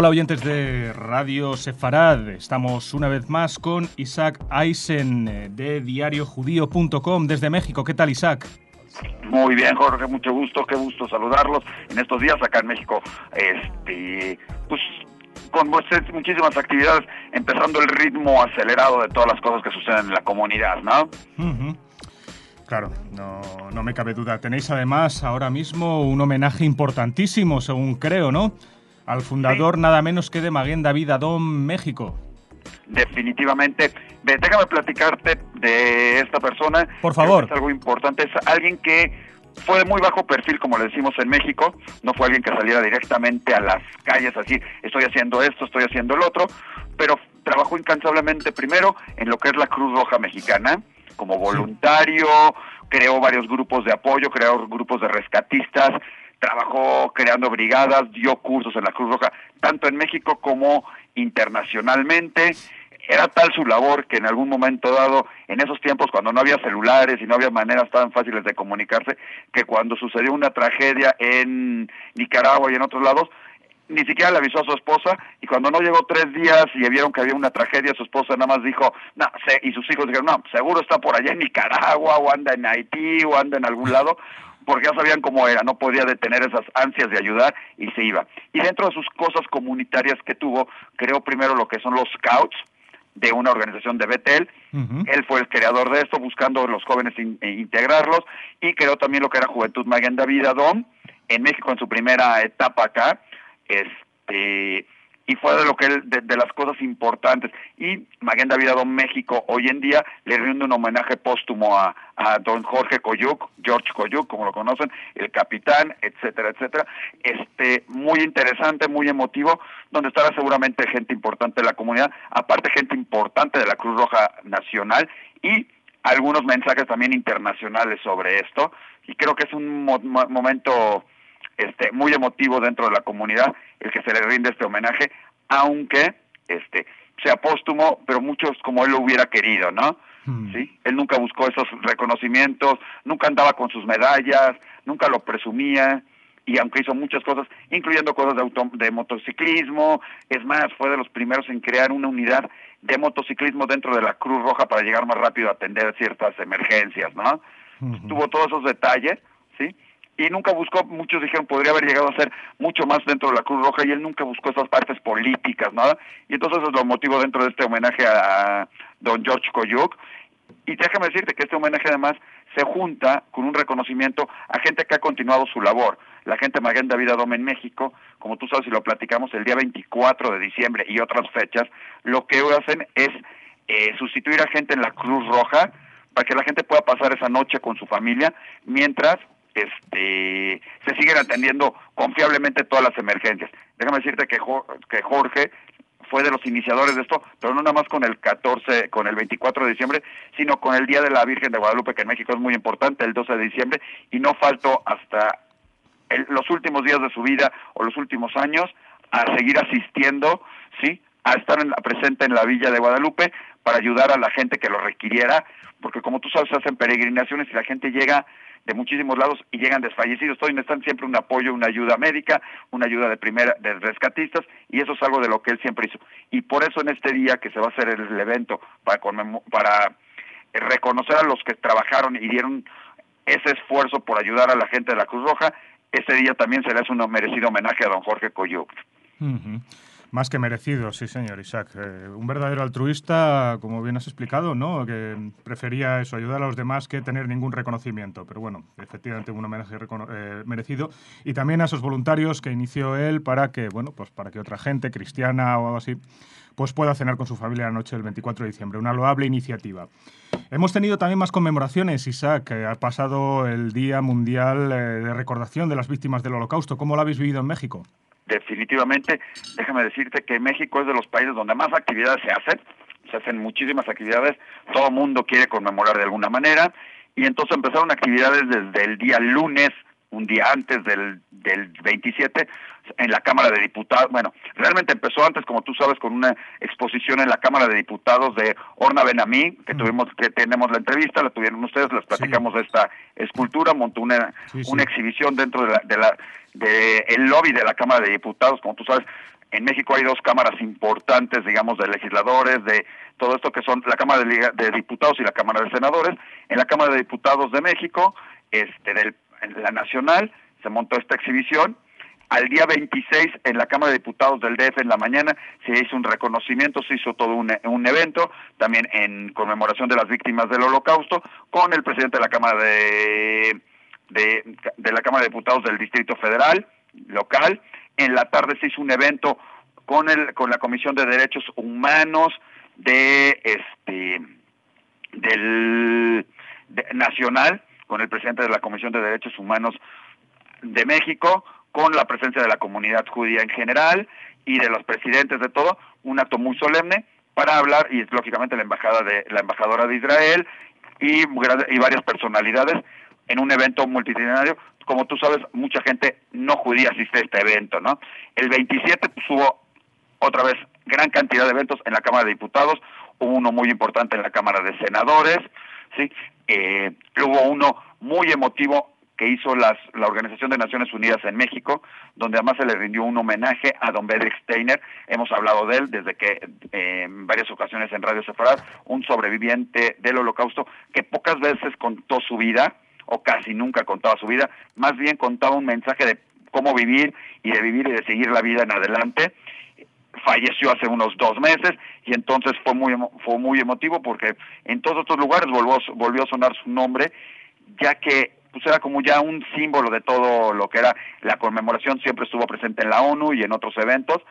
Hola oyentes de Radio Sefarad, estamos una vez más con Isaac Eisen eh, de diariojudío.com desde México. ¿Qué tal Isaac? Muy bien, Jorge, mucho gusto, qué gusto saludarlos en estos días acá en México. Este, pues con muchísimas actividades, empezando el ritmo acelerado de todas las cosas que suceden en la comunidad, ¿no? Claro, no, no me cabe duda. Tenéis además ahora mismo un homenaje importantísimo, según creo, ¿no? Al fundador nada menos que de Maguen David Adón México. Definitivamente. Déjame platicarte de esta persona. Por favor. Es algo importante. Es alguien que fue de muy bajo perfil, como le decimos en México. No fue alguien que saliera directamente a las calles así, estoy haciendo esto, estoy haciendo el otro. Pero trabajó incansablemente primero en lo que es la Cruz Roja Mexicana, como voluntario, creó varios grupos de apoyo, creó grupos de rescatistas, trabajó creando brigadas, dio cursos en la Cruz Roja, tanto en México como internacionalmente. Era tal su labor que en algún momento dado, en esos tiempos cuando no había celulares y no había maneras tan fáciles de comunicarse, que cuando sucedió una tragedia en Nicaragua y en otros lados, ni siquiera le avisó a su esposa y cuando no llegó tres días y vieron que había una tragedia, su esposa nada más dijo, no, y sus hijos dijeron, no, seguro está por allá en Nicaragua o anda en Haití o anda en algún lado, porque ya sabían cómo era, no podía detener esas ansias de ayudar y se iba. Y dentro de sus cosas comunitarias que tuvo, creó primero lo que son los scouts de una organización de Betel. Él fue el creador de esto, buscando a los jóvenes e integrarlos, y creó también lo que era Juventud Maguen David Adón, en México en su primera etapa acá. Este, y fue de lo que él, de, las cosas importantes. Y Maguen David Adón México hoy en día le rinde un homenaje póstumo a, a don Jorge Coyuc, George Coyuc, como lo conocen, el capitán, etcétera, etcétera. Este, muy interesante, muy emotivo, donde estará seguramente gente importante de la comunidad, aparte gente importante de la Cruz Roja Nacional y algunos mensajes también internacionales sobre esto. Y creo que es un momento este, muy emotivo dentro de la comunidad el que se le rinde este homenaje, aunque este sea póstumo, pero muchos como él lo hubiera querido, ¿no? Hmm. ¿Sí? Él nunca buscó esos reconocimientos, nunca andaba con sus medallas, nunca lo presumía, y aunque hizo muchas cosas, incluyendo cosas de, auto, de motociclismo, es más, fue de los primeros en crear una unidad de motociclismo dentro de la Cruz Roja para llegar más rápido a atender ciertas emergencias, ¿no? Tuvo todos esos detalles, ¿sí? Y nunca buscó, muchos dijeron podría haber llegado a ser mucho más dentro de la Cruz Roja y él nunca buscó esas partes políticas, nada. Y entonces es lo motivo dentro de este homenaje a don George Koyuk. Y déjame decirte que este homenaje además se junta con un reconocimiento a gente que ha continuado su labor. La gente Maguen David Adome en México, como tú sabes y lo platicamos el día 24 de diciembre y otras fechas, lo que hacen es eh, sustituir a gente en la Cruz Roja para que la gente pueda pasar esa noche con su familia mientras este, se siguen atendiendo confiablemente todas las emergencias. Déjame decirte que, que Jorge fue de los iniciadores de esto, pero no nada más con el 14, con el 24 de diciembre, sino con el Día de la Virgen de Guadalupe, que en México es muy importante, el 12 de diciembre, y no faltó hasta los últimos días de su vida o los últimos años a seguir asistiendo, ¿sí? A estar en la, presente en la Villa de Guadalupe para ayudar a la gente que lo requiriera, porque como tú sabes, hacen peregrinaciones y la gente llega de muchísimos lados y llegan desfallecidos. Todos necesitan siempre un apoyo, una ayuda médica, una ayuda de primera, de rescatistas, y eso es algo de lo que él siempre hizo. Y por eso en este día que se va a hacer el, evento para, para reconocer a los que trabajaron y dieron ese esfuerzo por ayudar a la gente de la Cruz Roja, ese día también se le hace un merecido homenaje a don Jorge Coyuc. Más que merecido, sí, señor Isaac. Eh, un verdadero altruista, como bien has explicado, ¿no? Que prefería eso, ayudar a los demás que tener ningún reconocimiento. Pero bueno, efectivamente un homenaje eh, merecido. Y también a esos voluntarios que inició él para que, bueno, pues para que otra gente, cristiana o algo así, pues pueda cenar con su familia la noche del 24 de diciembre. Una loable iniciativa. Hemos tenido también más conmemoraciones, Isaac. Ha pasado el Día Mundial eh, de Recordación de las Víctimas del Holocausto. ¿Cómo lo habéis vivido en México? Definitivamente, déjame decirte que México es de los países donde más actividades se hacen, se hacen muchísimas actividades, todo mundo quiere conmemorar de alguna manera, y entonces empezaron actividades desde el día lunes, un día antes del, del 27, en la Cámara de Diputados. Bueno, realmente empezó antes, como tú sabes, con una exposición en la Cámara de Diputados de Orna Benamí, que tuvimos, que tenemos la entrevista, la tuvieron ustedes, les platicamos de esta escultura, montó una, una exhibición dentro de la, de la de el lobby de la Cámara de Diputados, como tú sabes, En México hay dos cámaras importantes, digamos, de legisladores, de todo esto que son la Cámara de, Diputados y la Cámara de Senadores. En la Cámara de Diputados de México, este, del, en la Nacional, se montó esta exhibición. Al día 26, en la Cámara de Diputados del DF, en la mañana, se hizo un reconocimiento, se hizo todo un, un evento, también en conmemoración de las víctimas del Holocausto, con el presidente de la Cámara de, de, de la Cámara de Diputados del Distrito Federal, local. En la tarde se hizo un evento con, el, con la Comisión de Derechos Humanos de este del nacional con el presidente de la Comisión de Derechos Humanos de México, con la presencia de la comunidad judía en general y de los presidentes de todo, un acto muy solemne para hablar y lógicamente la embajada de la embajadora de Israel y, varias personalidades en un evento multitudinario. Como tú sabes, mucha gente no judía asiste a este evento, ¿no? El 27 pues, hubo otra vez gran cantidad de eventos en la Cámara de Diputados, hubo uno muy importante en la Cámara de Senadores, ¿sí? Eh, hubo uno muy emotivo que hizo las, la Organización de Naciones Unidas en México, donde además se le rindió un homenaje a don Bedrick Steiner. Hemos hablado de él desde que eh, en varias ocasiones en Radio Sefarad, un sobreviviente del holocausto que pocas veces contó su vida, o casi nunca contaba su vida, más bien contaba un mensaje de cómo vivir y de vivir y de seguir la vida en adelante falleció hace unos dos meses y entonces fue muy fue muy emotivo porque en todos estos lugares volvió, volvió a sonar su nombre ya que pues era como ya un símbolo de todo lo que era la conmemoración siempre estuvo presente en la ONU y en otros eventos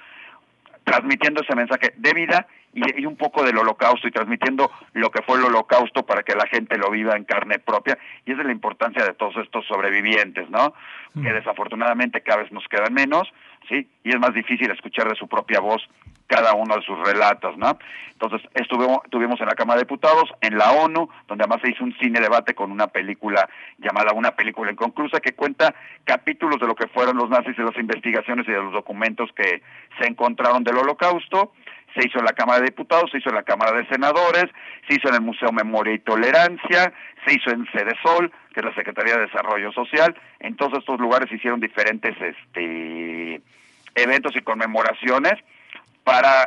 transmitiendo ese mensaje de vida y, un poco del holocausto y transmitiendo lo que fue el holocausto para que la gente lo viva en carne propia y esa es la importancia de todos estos sobrevivientes, ¿no? Mm. Que desafortunadamente cada vez nos quedan menos, Y es más difícil escuchar de su propia voz cada uno de sus relatos, ¿no? Entonces, estuvimos, estuvimos en la Cámara de Diputados, en la ONU, donde además se hizo un cine debate con una película llamada Una película inconclusa, que cuenta capítulos de lo que fueron los nazis y las investigaciones y de los documentos que se encontraron del holocausto. Se hizo en la Cámara de Diputados, se hizo en la Cámara de Senadores, se hizo en el Museo Memoria y Tolerancia, se hizo en Sol, que es la Secretaría de Desarrollo Social. En todos estos lugares se hicieron diferentes este, eventos y conmemoraciones para,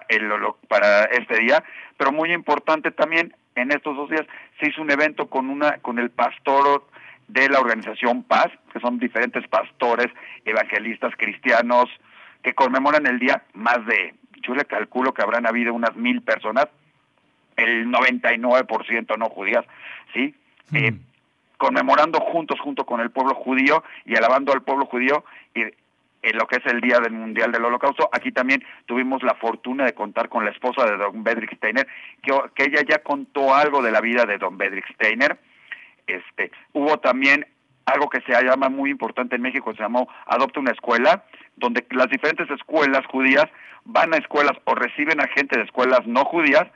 este día, pero muy importante también en estos dos días se hizo un evento con con el pastor de la organización Paz, que son diferentes pastores, evangelistas, cristianos, que conmemoran el día más de, yo le calculo que habrán habido unas mil personas, el 99% no judías, ¿sí? Mm. Eh, conmemorando juntos, junto con el pueblo judío y alabando al pueblo judío y en lo que es el Día del Mundial del Holocausto. Aquí también tuvimos la fortuna de contar con la esposa de Don Bedrick Steiner, que, que ella ya contó algo de la vida de Don Bedrick Steiner. Este, hubo también algo que se llama muy importante en México, se llamó Adopta una escuela, donde las diferentes escuelas judías van a escuelas o reciben a gente de escuelas no judías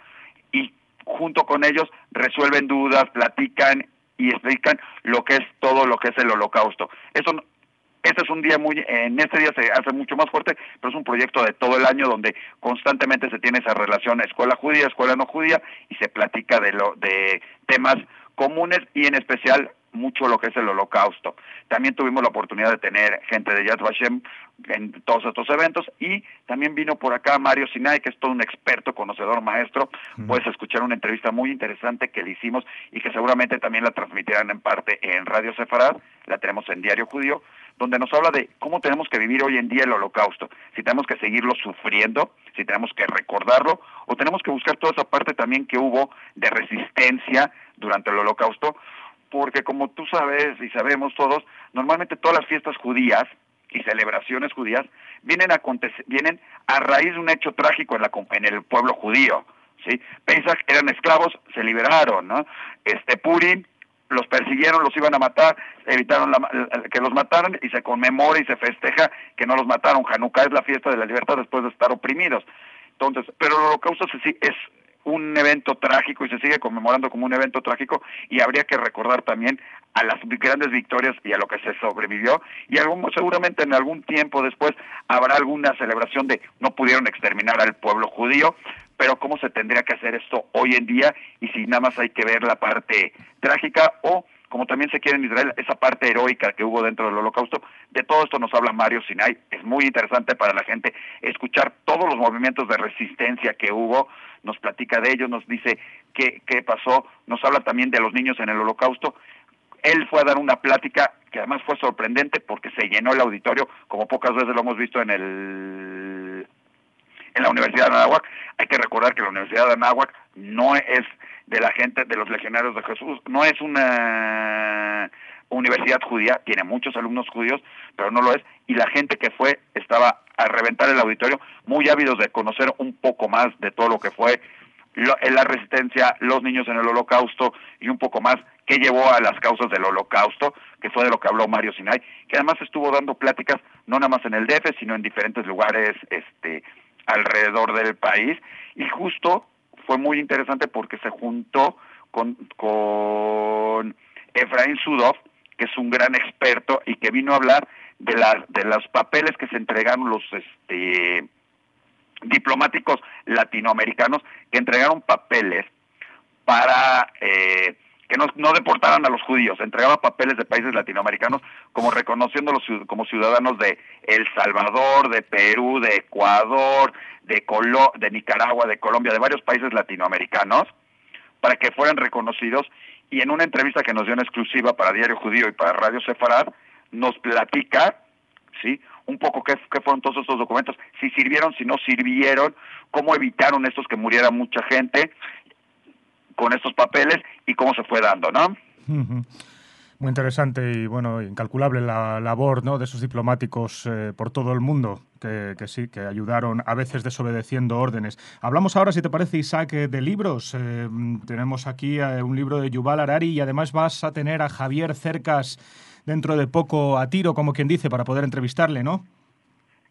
y junto con ellos resuelven dudas, platican y explican lo que es todo lo que es el holocausto. Eso este es un día muy, en este día se hace mucho más fuerte, pero es un proyecto de todo el año donde constantemente se tiene esa relación escuela judía, escuela no judía y se platica de lo, de temas comunes y en especial mucho lo que es el holocausto. También tuvimos la oportunidad de tener gente de Yad Vashem en todos estos eventos y también vino por acá Mario Sinai, que es todo un experto, conocedor, maestro. Puedes escuchar una entrevista muy interesante que le hicimos y que seguramente también la transmitirán en parte en Radio Sefarad, la tenemos en Diario Judío, donde nos habla de cómo tenemos que vivir hoy en día el holocausto, si tenemos que seguirlo sufriendo, si tenemos que recordarlo, o tenemos que buscar toda esa parte también que hubo de resistencia durante el holocausto, porque como tú sabes y sabemos todos, normalmente todas las fiestas judías y celebraciones judías vienen a, vienen a raíz de un hecho trágico en, la, en el pueblo judío. ¿sí? Pesach eran esclavos, se liberaron. ¿no? Este Purim los persiguieron, los iban a matar, evitaron que los mataran y se conmemora y se festeja que no los mataron. Hanukkah es la fiesta de la libertad después de estar oprimidos. Entonces, pero el holocausto sí es un evento trágico y se sigue conmemorando como un evento trágico y habría que recordar también a las grandes victorias y a lo que se sobrevivió. Y algún, seguramente en algún tiempo después habrá alguna celebración de no pudieron exterminar al pueblo judío, pero cómo se tendría que hacer esto hoy en día y si nada más hay que ver la parte trágica o como también se quiere en Israel, esa parte heroica que hubo dentro del holocausto. De todo esto nos habla Mario Sinai. Es muy interesante para la gente escuchar todos los movimientos de resistencia que hubo. Nos platica de ellos, nos dice qué, qué pasó, nos habla también de los niños en el holocausto. Él fue a dar una plática que además fue sorprendente porque se llenó el auditorio, como pocas veces lo hemos visto en el en la Universidad de Anáhuac. Hay que recordar que la Universidad de Anáhuac no es de la gente de los legionarios de Jesús, no es una universidad judía, tiene muchos alumnos judíos, pero no lo es, y la gente que fue estaba a reventar el auditorio, muy ávidos de conocer un poco más de todo lo que fue la resistencia, los niños en el holocausto y un poco más qué llevó a las causas del holocausto, que fue de lo que habló Mario Sinai, que además estuvo dando pláticas no nada más en el DF, sino en diferentes lugares este alrededor del país. Y justo fue muy interesante porque se juntó con, con Efraín Sudov, que es un gran experto y que vino a hablar de de los papeles que se entregaron los este diplomáticos latinoamericanos que entregaron papeles para eh, que no, no, deportaran a los judíos, entregaba papeles de países latinoamericanos como reconociéndolos como ciudadanos de El Salvador, de Perú, de Ecuador, de, Colo de Nicaragua, de Colombia, de varios países latinoamericanos, para que fueran reconocidos. Y en una entrevista que nos dio en exclusiva para Diario Judío y para Radio Sefarad, nos platica, ¿sí? Un poco qué, qué fueron todos estos documentos, si sirvieron, si no sirvieron, cómo evitaron estos que muriera mucha gente con estos papeles y cómo se fue dando, ¿no? Muy interesante y bueno, incalculable la labor ¿no? de esos diplomáticos eh, por todo el mundo que, sí, que ayudaron a veces desobedeciendo órdenes. Hablamos ahora, si te parece, Isaac, eh, de libros. Eh, tenemos aquí un libro de Yuval Harari y además vas a tener a Javier Cercas dentro de poco a tiro, como quien dice, para poder entrevistarle, ¿no?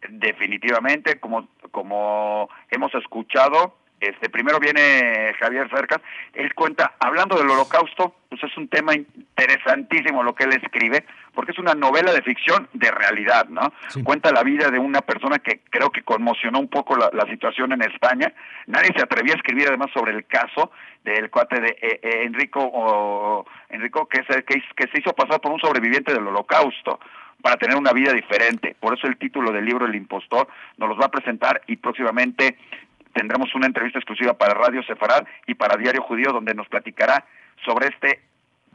Definitivamente, como, como hemos escuchado, este, primero viene Javier Cercas, él cuenta, hablando del holocausto, pues es un tema interesantísimo lo que él escribe, porque es una novela de ficción de realidad, ¿no? Cuenta la vida de una persona que creo que conmocionó un poco la, situación en España. Nadie se atrevía a escribir además sobre el caso del cuate de eh, eh, Enrico, o, Enrico que, se, que, que se hizo pasar por un sobreviviente del holocausto para tener una vida diferente. Por eso el título del libro El impostor nos los va a presentar y próximamente tendremos una entrevista exclusiva para Radio Sefarad y para Diario Judío donde nos platicará sobre este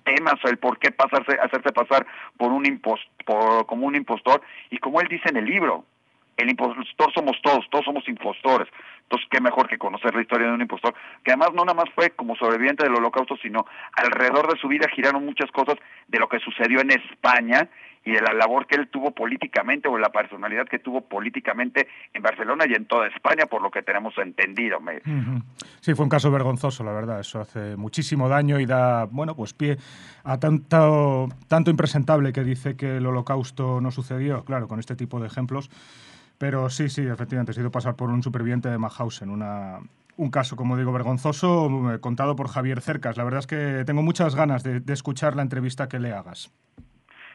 tema, sobre el por qué pasarse, hacerse pasar por un impostor, como un impostor y como él dice en el libro, el impostor somos todos, todos somos impostores. Entonces, qué mejor que conocer la historia de un impostor, que además no nada más fue como sobreviviente del holocausto, sino alrededor de su vida giraron muchas cosas de lo que sucedió en España y de la labor que él tuvo políticamente o la personalidad que tuvo políticamente en Barcelona y en toda España, por lo que tenemos entendido. Sí, fue un caso vergonzoso, la verdad. Eso hace muchísimo daño y da, bueno, pues pie a tanto, tanto impresentable que dice que el holocausto no sucedió, claro, con este tipo de ejemplos. Pero sí, sí, efectivamente, ha sido pasar por un superviviente de Mauthausen, una, un caso, como digo, vergonzoso, eh, contado por Javier Cercas. La verdad es que tengo muchas ganas de escuchar la entrevista que le hagas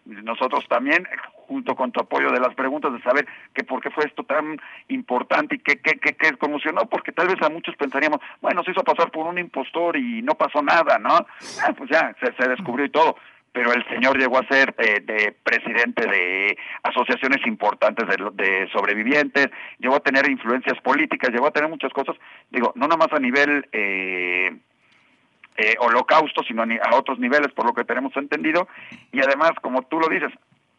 nosotros también, junto con tu apoyo de las preguntas, de saber que por qué fue esto tan importante y qué, qué, qué, qué conmocionó, porque tal vez a muchos pensaríamos, bueno, se hizo pasar por un impostor y no pasó nada, ¿no? Ah, pues ya, se descubrió y todo pero el señor llegó a ser eh, de presidente de asociaciones importantes de, de, sobrevivientes, llegó a tener influencias políticas, llegó a tener muchas cosas, digo, no nada más a nivel eh, eh, holocausto, sino a, otros niveles, por lo que tenemos entendido, y además, como tú lo dices,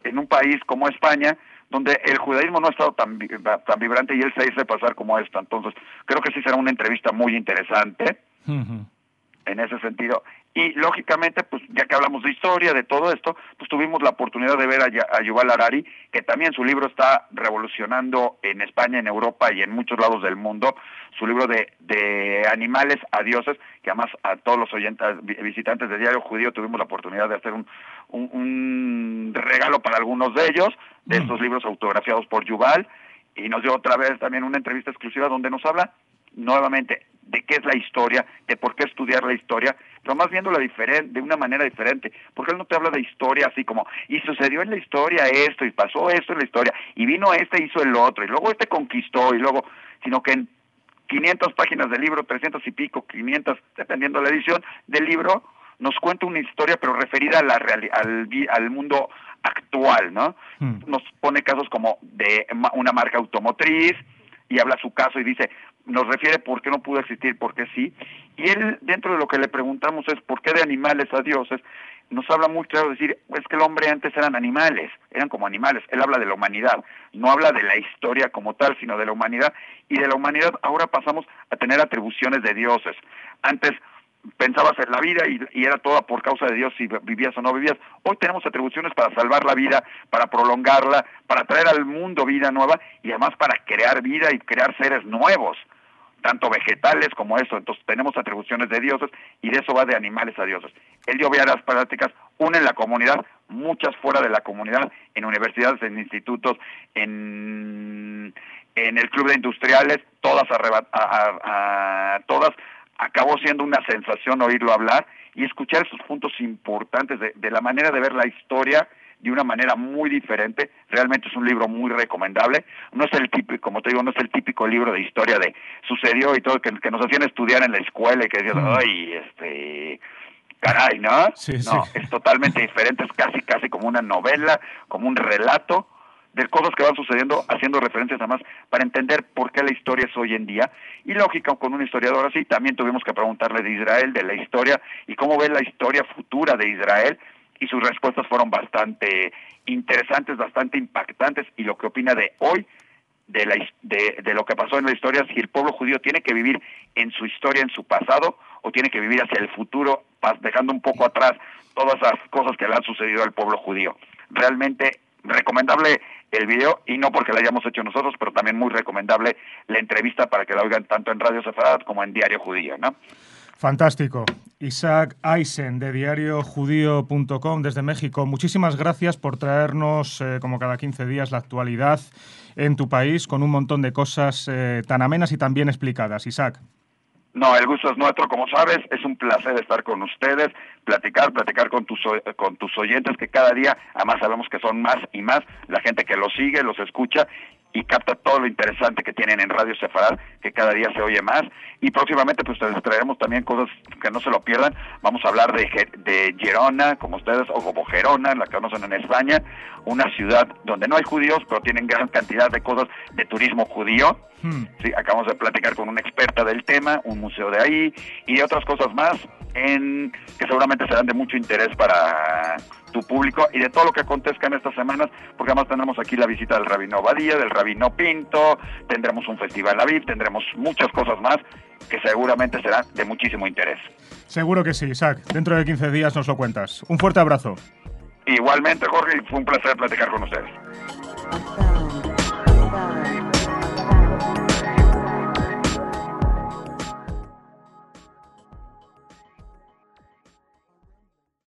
en un país como España, donde el judaísmo no ha estado tan, tan vibrante y él se hizo pasar como esto. Entonces, creo que sí será una entrevista muy interesante en ese sentido. Y lógicamente, pues ya que hablamos de historia, de todo esto, pues tuvimos la oportunidad de ver a, Yuval Harari, que también su libro está revolucionando en España, en Europa y en muchos lados del mundo, su libro de, de animales a dioses, que además a todos los oyentes, visitantes de Diario Judío tuvimos la oportunidad de hacer un, un, regalo para algunos de ellos, de mm. estos libros autografiados por Yuval, y nos dio otra vez también una entrevista exclusiva donde nos habla nuevamente de qué es la historia, de por qué estudiar la historia, pero más viéndola diferente, de una manera diferente, porque él no te habla de historia así como, y sucedió en la historia esto, y pasó esto en la historia, y vino este, hizo el otro, y luego este conquistó, y luego, sino que en 500 páginas del libro, 300 y pico, 500, dependiendo de la edición del libro, nos cuenta una historia, pero referida a la al, al mundo actual, ¿no? Hmm. Nos pone casos como de una marca automotriz y habla su caso y dice, nos refiere por qué no pudo existir, por qué sí. Y él, dentro de lo que le preguntamos es por qué de animales a dioses, nos habla muy claro decir, es que el hombre antes eran animales, eran como animales. Él habla de la humanidad, no habla de la historia como tal, sino de la humanidad. Y de la humanidad ahora pasamos a tener atribuciones de dioses. Antes pensabas en la vida y, era toda por causa de Dios si vivías o no vivías. Hoy tenemos atribuciones para salvar la vida, para prolongarla, para traer al mundo vida nueva y además para crear vida y crear seres nuevos tanto vegetales como eso. Entonces tenemos atribuciones de dioses y de eso va de animales a dioses. El dio las prácticas une la comunidad, muchas fuera de la comunidad, en universidades, en institutos, en, en el club de industriales, todas, a, todas acabó siendo una sensación oírlo hablar y escuchar esos puntos importantes de, de la manera de ver la historia de una manera muy diferente. Realmente es un libro muy recomendable. No es el típico, como te digo, no es el típico libro de historia de sucedió y todo que, que nos hacían estudiar en la escuela y que decías, mm. ay, este, caray, ¿no? no, es totalmente diferente, es casi, casi como una novela, como un relato de cosas que van sucediendo, haciendo referencias además para entender por qué la historia es hoy en día. Y lógica, con un historiador así, también tuvimos que preguntarle de Israel, de la historia, y cómo ve la historia futura de Israel, y sus respuestas fueron bastante interesantes, bastante impactantes y lo que opina de hoy de, la, de, de, lo que pasó en la historia, si el pueblo judío tiene que vivir en su historia, en su pasado, o tiene que vivir hacia el futuro, dejando un poco atrás todas esas cosas que le han sucedido al pueblo judío. Realmente recomendable el video, y no porque lo hayamos hecho nosotros, pero también muy recomendable la entrevista para que la oigan tanto en Radio Sefarad como en Diario Judío, ¿no? Fantástico. Isaac Eisen, de diariojudío.com, desde México. Muchísimas gracias por traernos, eh, como cada 15 días, la actualidad en tu país con un montón de cosas eh, tan amenas y tan bien explicadas. Isaac. No, el gusto es nuestro, como sabes, es un placer estar con ustedes, platicar, platicar con tus, con tus oyentes que cada día, además sabemos que son más y más, la gente que los sigue, los escucha y capta todo lo interesante que tienen en Radio Sefarad, que cada día se oye más. Y próximamente pues les traeremos también cosas que no se lo pierdan. Vamos a hablar de, de Gerona, como ustedes, o como Gerona, la que conocen en España, una ciudad donde no hay judíos, pero tienen gran cantidad de cosas de turismo judío. Hmm. Sí, acabamos de platicar con una experta del tema, un museo de ahí, y de otras cosas más en que seguramente serán de mucho interés para tu público y de todo lo que acontezca en estas semanas, porque además tenemos aquí la visita del Rabino Badía, del Rabino Pinto, tendremos un festival Aviv, tendremos muchas cosas más que seguramente serán de muchísimo interés. Seguro que sí, Isaac. Dentro de 15 días nos lo cuentas. Un fuerte abrazo. Igualmente, Jorge, fue un placer platicar con ustedes.